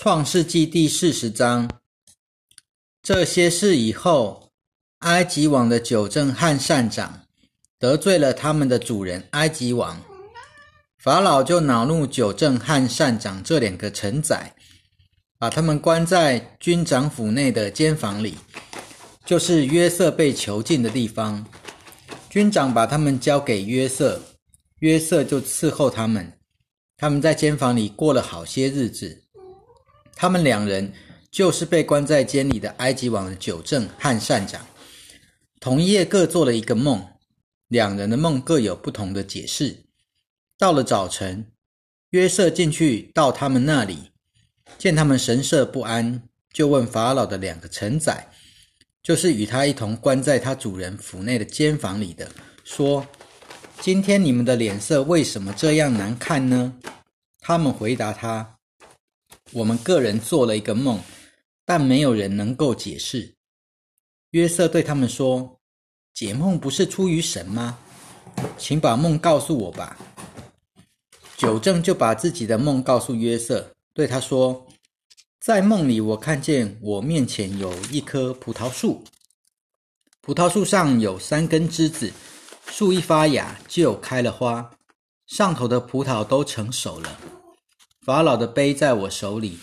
创世纪第四十章，这些事以后，埃及王的九正和善长得罪了他们的主人埃及王，法老就恼怒九正和善长这两个臣宰，把他们关在军长府内的监房里，就是约瑟被囚禁的地方。军长把他们交给约瑟，约瑟就伺候他们。他们在监房里过了好些日子。他们两人就是被关在监里的埃及王的九正和善长，同一夜各做了一个梦，两人的梦各有不同的解释。到了早晨，约瑟进去到他们那里，见他们神色不安，就问法老的两个臣宰，就是与他一同关在他主人府内的监房里的，说：“今天你们的脸色为什么这样难看呢？”他们回答他。我们个人做了一个梦，但没有人能够解释。约瑟对他们说：“解梦不是出于神吗？请把梦告诉我吧。”九正就把自己的梦告诉约瑟，对他说：“在梦里，我看见我面前有一棵葡萄树，葡萄树上有三根枝子，树一发芽就开了花，上头的葡萄都成熟了。”法老的杯在我手里，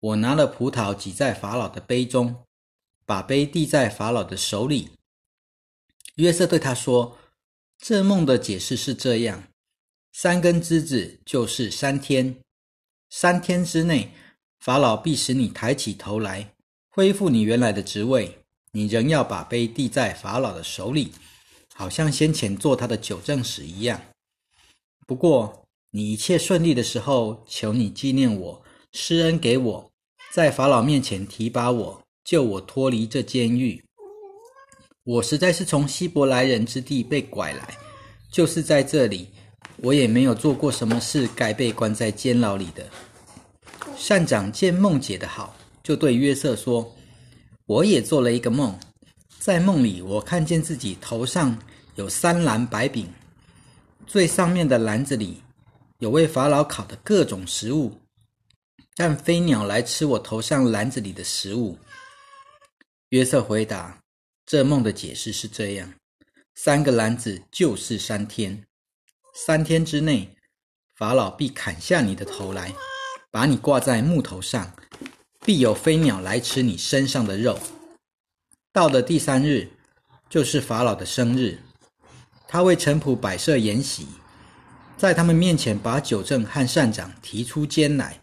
我拿了葡萄挤在法老的杯中，把杯递在法老的手里。约瑟对他说：“这梦的解释是这样：三根枝子就是三天，三天之内，法老必使你抬起头来，恢复你原来的职位。你仍要把杯递在法老的手里，好像先前做他的九正使一样。不过。”你一切顺利的时候，求你纪念我，施恩给我，在法老面前提拔我，救我脱离这监狱。我实在是从希伯来人之地被拐来，就是在这里，我也没有做过什么事该被关在监牢里的。善长见梦解的好，就对约瑟说：“我也做了一个梦，在梦里我看见自己头上有三篮白饼，最上面的篮子里。”有为法老烤的各种食物，但飞鸟来吃我头上篮子里的食物。约瑟回答：“这梦的解释是这样：三个篮子就是三天，三天之内，法老必砍下你的头来，把你挂在木头上，必有飞鸟来吃你身上的肉。到了第三日，就是法老的生日，他为臣仆摆设筵席。”在他们面前，把九正和善长提出监来，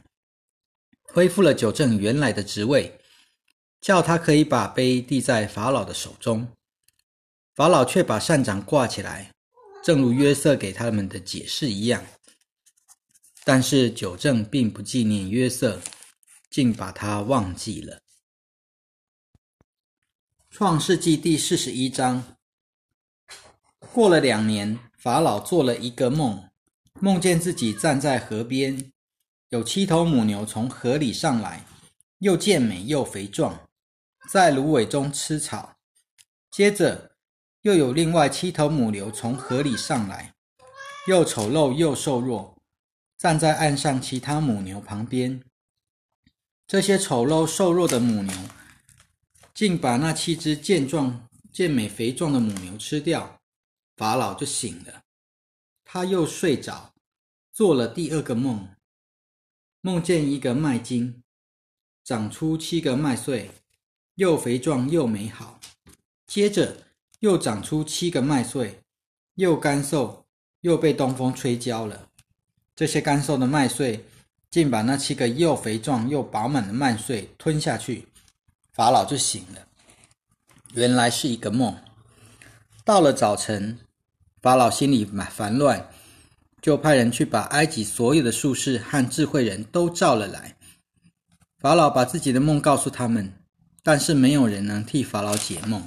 恢复了九正原来的职位，叫他可以把杯递在法老的手中。法老却把善长挂起来，正如约瑟给他们的解释一样。但是九正并不纪念约瑟，竟把他忘记了。创世纪第四十一章。过了两年，法老做了一个梦。梦见自己站在河边，有七头母牛从河里上来，又健美又肥壮，在芦苇中吃草。接着又有另外七头母牛从河里上来，又丑陋又瘦弱，站在岸上其他母牛旁边。这些丑陋瘦弱的母牛，竟把那七只健壮、健美、肥壮的母牛吃掉。法老就醒了。他又睡着，做了第二个梦，梦见一个麦茎长出七个麦穗，又肥壮又美好。接着又长出七个麦穗，又干瘦，又被东风吹焦了。这些干瘦的麦穗竟把那七个又肥壮又饱满的麦穗吞下去。法老就醒了，原来是一个梦。到了早晨。法老心里蛮烦乱，就派人去把埃及所有的术士和智慧人都召了来。法老把自己的梦告诉他们，但是没有人能替法老解梦。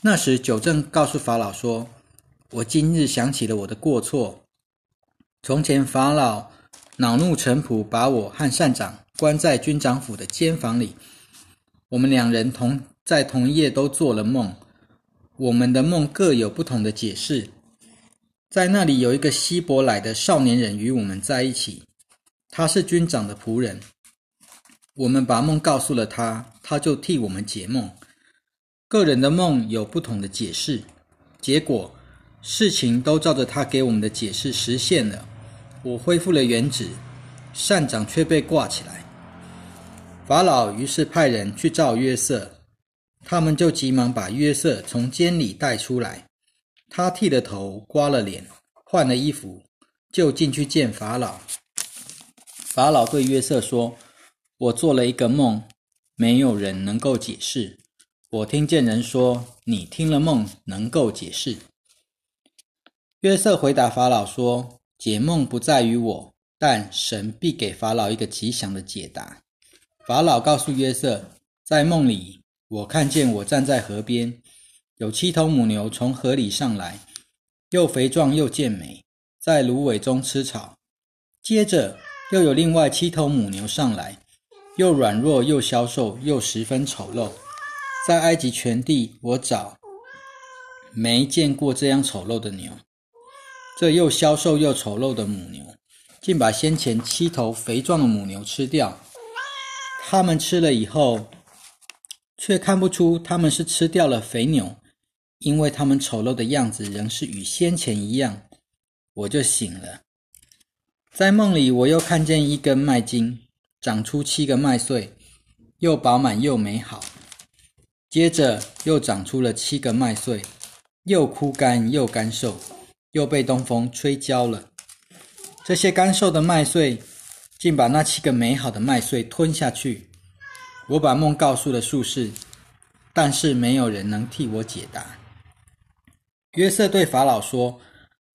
那时，九正告诉法老说：“我今日想起了我的过错。从前，法老恼怒臣仆，把我和善长关在军长府的监房里。我们两人同在同夜都做了梦。”我们的梦各有不同的解释。在那里有一个希伯来的少年人与我们在一起，他是军长的仆人，我们把梦告诉了他，他就替我们解梦。个人的梦有不同的解释，结果事情都照着他给我们的解释实现了。我恢复了原址，善长却被挂起来。法老于是派人去召约瑟，他们就急忙把约瑟从监里带出来。他剃了头，刮了脸，换了衣服，就进去见法老。法老对约瑟说：“我做了一个梦，没有人能够解释。我听见人说，你听了梦能够解释。”约瑟回答法老说：“解梦不在于我，但神必给法老一个吉祥的解答。”法老告诉约瑟：“在梦里，我看见我站在河边，有七头母牛从河里上来，又肥壮又健美，在芦苇中吃草。接着。”又有另外七头母牛上来，又软弱又消瘦又十分丑陋，在埃及全地我找没见过这样丑陋的牛。这又消瘦又丑陋的母牛，竟把先前七头肥壮的母牛吃掉。他们吃了以后，却看不出他们是吃掉了肥牛，因为他们丑陋的样子仍是与先前一样。我就醒了。在梦里，我又看见一根麦茎长出七个麦穗，又饱满又美好。接着又长出了七个麦穗，又枯干又干瘦，又被东风吹焦了。这些干瘦的麦穗竟把那七个美好的麦穗吞下去。我把梦告诉了术士，但是没有人能替我解答。约瑟对法老说：“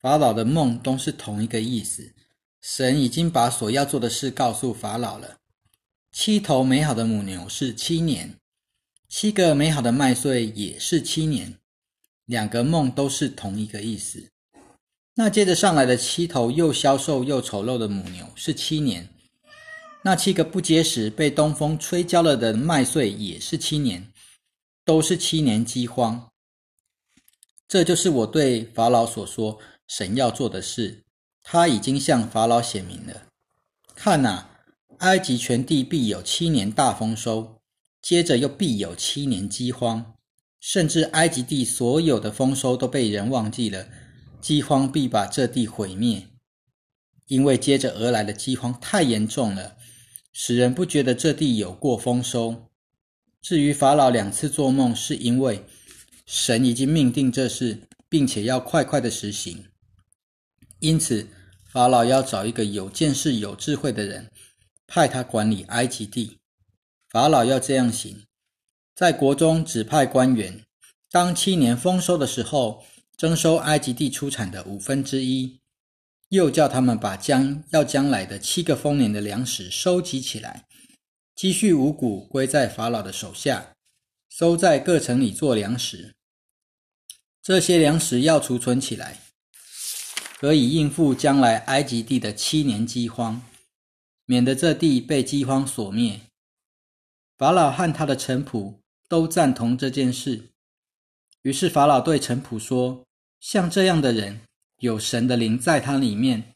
法老的梦都是同一个意思。”神已经把所要做的事告诉法老了。七头美好的母牛是七年，七个美好的麦穗也是七年，两个梦都是同一个意思。那接着上来的七头又消瘦又丑陋的母牛是七年，那七个不结实被东风吹焦了的麦穗也是七年，都是七年饥荒。这就是我对法老所说神要做的事。他已经向法老显明了。看呐，埃及全地必有七年大丰收，接着又必有七年饥荒，甚至埃及地所有的丰收都被人忘记了，饥荒必把这地毁灭。因为接着而来的饥荒太严重了，使人不觉得这地有过丰收。至于法老两次做梦，是因为神已经命定这事，并且要快快的实行，因此。法老要找一个有见识、有智慧的人，派他管理埃及地。法老要这样行：在国中指派官员，当七年丰收的时候，征收埃及地出产的五分之一；又叫他们把将要将来的七个丰年的粮食收集起来，积蓄五谷归在法老的手下，收在各城里做粮食。这些粮食要储存起来。可以应付将来埃及地的七年饥荒，免得这地被饥荒所灭。法老和他的臣仆都赞同这件事。于是法老对臣仆说：“像这样的人，有神的灵在他里面，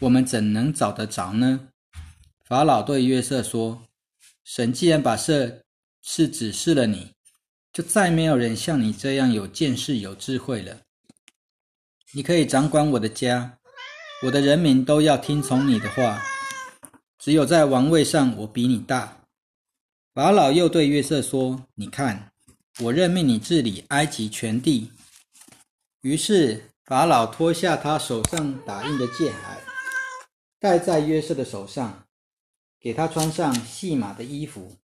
我们怎能找得着呢？”法老对约瑟说：“神既然把这事指示了你，就再没有人像你这样有见识、有智慧了。”你可以掌管我的家，我的人民都要听从你的话。只有在王位上，我比你大。法老又对约瑟说：“你看，我任命你治理埃及全地。”于是法老脱下他手上打印的戒海，戴在约瑟的手上，给他穿上细麻的衣服，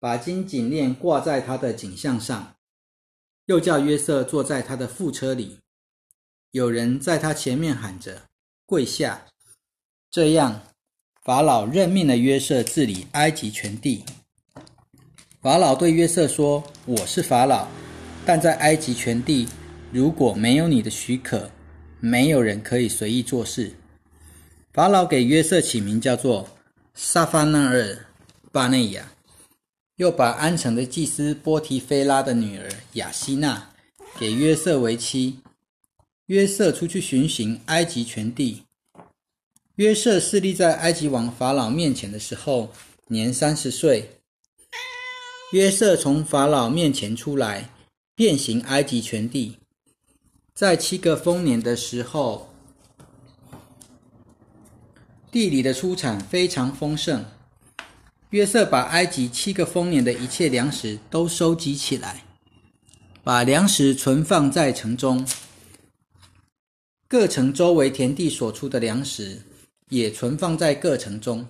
把金颈链挂在他的颈项上，又叫约瑟坐在他的副车里。有人在他前面喊着：“跪下！”这样，法老任命了约瑟治理埃及全地。法老对约瑟说：“我是法老，但在埃及全地，如果没有你的许可，没有人可以随意做事。”法老给约瑟起名叫做萨法纳尔巴内亚，又把安城的祭司波提菲拉的女儿雅西娜给约瑟为妻。约瑟出去巡行埃及全地。约瑟侍立在埃及王法老面前的时候，年三十岁。约瑟从法老面前出来，遍行埃及全地。在七个丰年的时候，地里的出产非常丰盛。约瑟把埃及七个丰年的一切粮食都收集起来，把粮食存放在城中。各城周围田地所出的粮食也存放在各城中。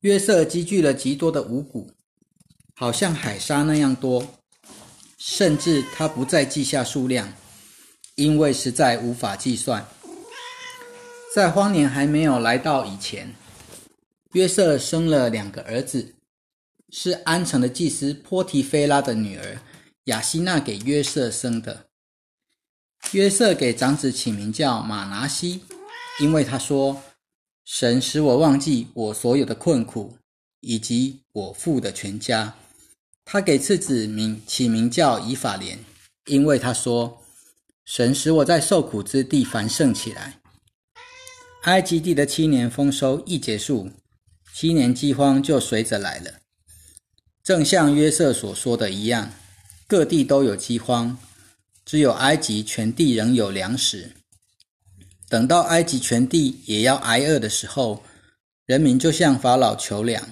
约瑟积聚了极多的五谷，好像海沙那样多，甚至他不再记下数量，因为实在无法计算。在荒年还没有来到以前。约瑟生了两个儿子，是安城的祭司波提菲拉的女儿雅西娜给约瑟生的。约瑟给长子起名叫马拿西，因为他说：“神使我忘记我所有的困苦，以及我父的全家。”他给次子名起名叫以法莲，因为他说：“神使我在受苦之地繁盛起来。”埃及地的七年丰收一结束。七年饥荒就随着来了，正像约瑟所说的一样，各地都有饥荒，只有埃及全地仍有粮食。等到埃及全地也要挨饿的时候，人民就向法老求粮。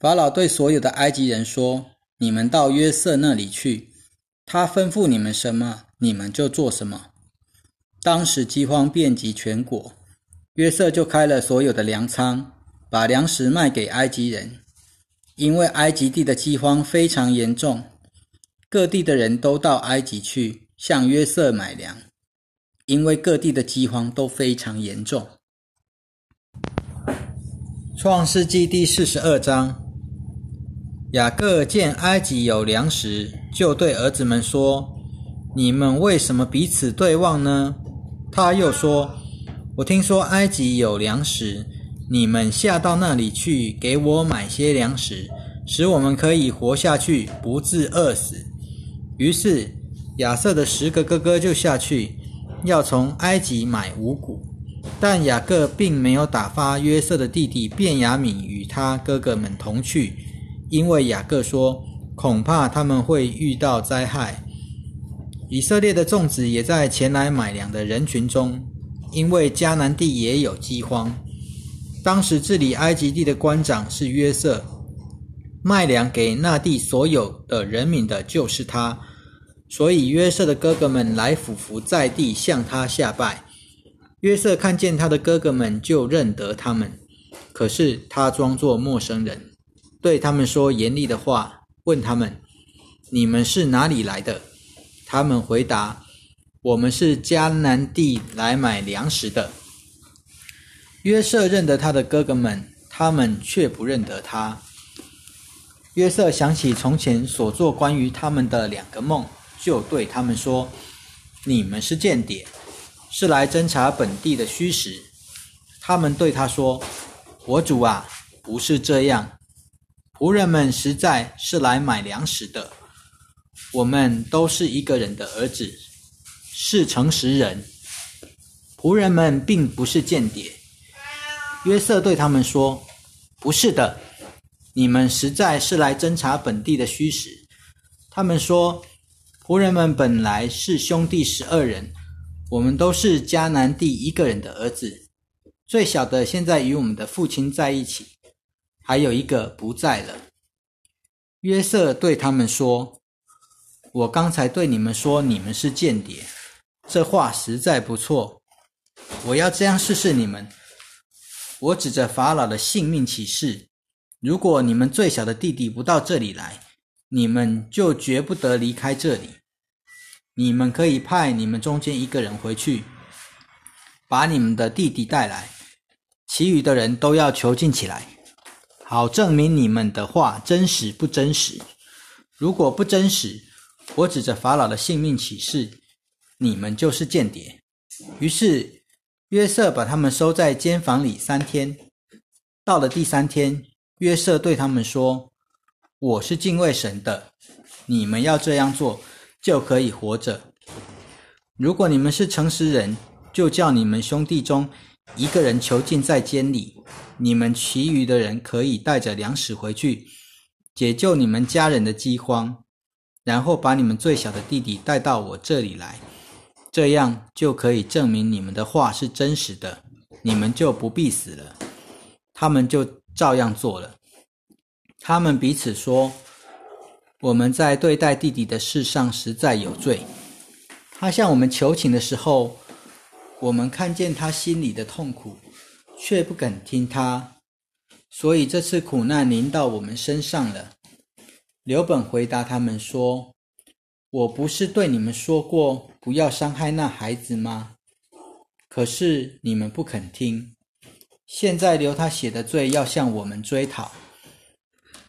法老对所有的埃及人说：“你们到约瑟那里去，他吩咐你们什么，你们就做什么。”当时饥荒遍及全国，约瑟就开了所有的粮仓。把粮食卖给埃及人，因为埃及地的饥荒非常严重，各地的人都到埃及去向约瑟买粮，因为各地的饥荒都非常严重。创世纪第四十二章，雅各见埃及有粮食，就对儿子们说：“你们为什么彼此对望呢？”他又说：“我听说埃及有粮食。”你们下到那里去，给我买些粮食，使我们可以活下去，不致饿死。于是亚瑟的十个哥哥就下去，要从埃及买五谷。但雅各并没有打发约瑟的弟弟便雅悯与他哥哥们同去，因为雅各说，恐怕他们会遇到灾害。以色列的众子也在前来买粮的人群中，因为迦南地也有饥荒。当时治理埃及地的官长是约瑟，卖粮给那地所有的人民的就是他，所以约瑟的哥哥们来俯伏在地向他下拜。约瑟看见他的哥哥们就认得他们，可是他装作陌生人，对他们说严厉的话，问他们：“你们是哪里来的？”他们回答：“我们是迦南地来买粮食的。”约瑟认得他的哥哥们，他们却不认得他。约瑟想起从前所做关于他们的两个梦，就对他们说：“你们是间谍，是来侦查本地的虚实。”他们对他说：“我主啊，不是这样。仆人们实在是来买粮食的。我们都是一个人的儿子，是诚实人。仆人们并不是间谍。”约瑟对他们说：“不是的，你们实在是来侦查本地的虚实。”他们说：“仆人们本来是兄弟十二人，我们都是迦南地一个人的儿子。最小的现在与我们的父亲在一起，还有一个不在了。”约瑟对他们说：“我刚才对你们说你们是间谍，这话实在不错。我要这样试试你们。”我指着法老的性命起誓：如果你们最小的弟弟不到这里来，你们就绝不得离开这里。你们可以派你们中间一个人回去，把你们的弟弟带来，其余的人都要囚禁起来，好证明你们的话真实不真实。如果不真实，我指着法老的性命起誓，你们就是间谍。于是。约瑟把他们收在监房里三天。到了第三天，约瑟对他们说：“我是敬畏神的，你们要这样做，就可以活着。如果你们是诚实人，就叫你们兄弟中一个人囚禁在监里，你们其余的人可以带着粮食回去，解救你们家人的饥荒，然后把你们最小的弟弟带到我这里来，这样就可以证明你们的话是真实的，你们就不必死了。他们就照样做了。他们彼此说：“我们在对待弟弟的事上实在有罪。他向我们求情的时候。”我们看见他心里的痛苦，却不肯听他，所以这次苦难临到我们身上了。刘本回答他们说：“我不是对你们说过不要伤害那孩子吗？可是你们不肯听。现在留他血的罪要向我们追讨。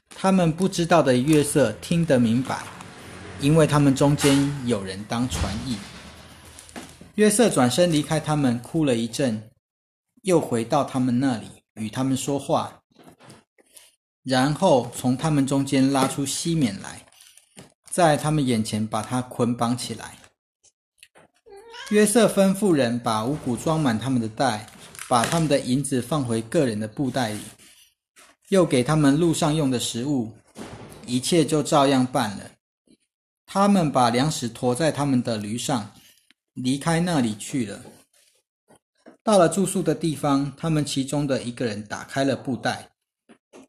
他们不知道的月色听得明白，因为他们中间有人当传译。”约瑟转身离开他们，哭了一阵，又回到他们那里与他们说话，然后从他们中间拉出西缅来，在他们眼前把他捆绑起来。约瑟吩咐人把五谷装满他们的袋，把他们的银子放回个人的布袋里，又给他们路上用的食物，一切就照样办了。他们把粮食驮在他们的驴上。离开那里去了。到了住宿的地方，他们其中的一个人打开了布袋，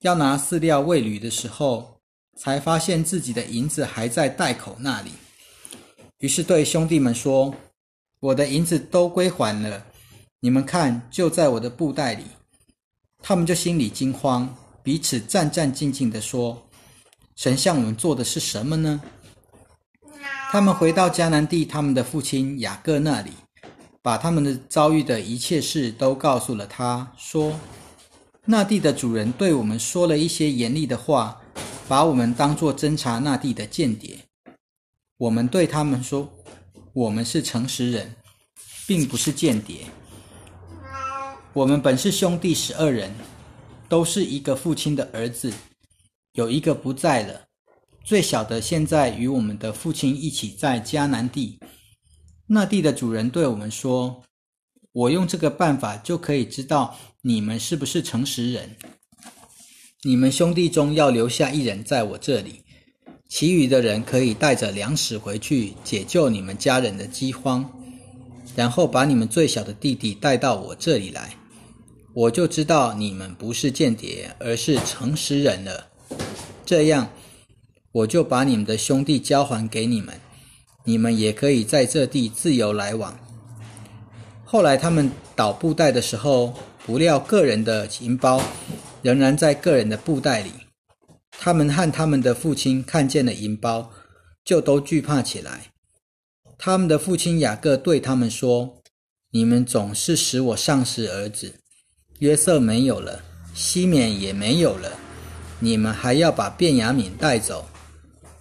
要拿饲料喂驴的时候，才发现自己的银子还在袋口那里。于是对兄弟们说：“我的银子都归还了，你们看，就在我的布袋里。”他们就心里惊慌，彼此战战兢兢地说：“神向我们做的是什么呢？”他们回到迦南地，他们的父亲雅各那里，把他们的遭遇的一切事都告诉了他，说：“那地的主人对我们说了一些严厉的话，把我们当作侦察那地的间谍。我们对他们说，我们是诚实人，并不是间谍。我们本是兄弟十二人，都是一个父亲的儿子，有一个不在了。”最小的现在与我们的父亲一起在迦南地，那地的主人对我们说：“我用这个办法就可以知道你们是不是诚实人。你们兄弟中要留下一人在我这里，其余的人可以带着粮食回去解救你们家人的饥荒，然后把你们最小的弟弟带到我这里来，我就知道你们不是间谍，而是诚实人了。这样。”我就把你们的兄弟交还给你们，你们也可以在这地自由来往。后来他们倒布袋的时候，不料个人的银包仍然在个人的布袋里。他们和他们的父亲看见了银包，就都惧怕起来。他们的父亲雅各对他们说：“你们总是使我丧失儿子，约瑟没有了，西缅也没有了，你们还要把便雅悯带走。”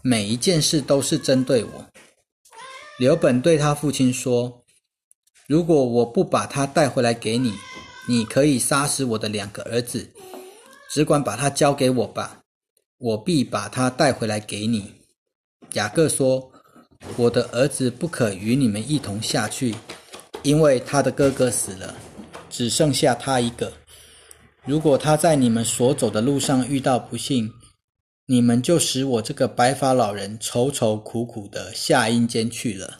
每一件事都是针对我。刘本对他父亲说：“如果我不把他带回来给你，你可以杀死我的两个儿子，只管把他交给我吧，我必把他带回来给你。”雅各说：“我的儿子不可与你们一同下去，因为他的哥哥死了，只剩下他一个。如果他在你们所走的路上遇到不幸，”你们就使我这个白发老人愁愁苦苦的下阴间去了。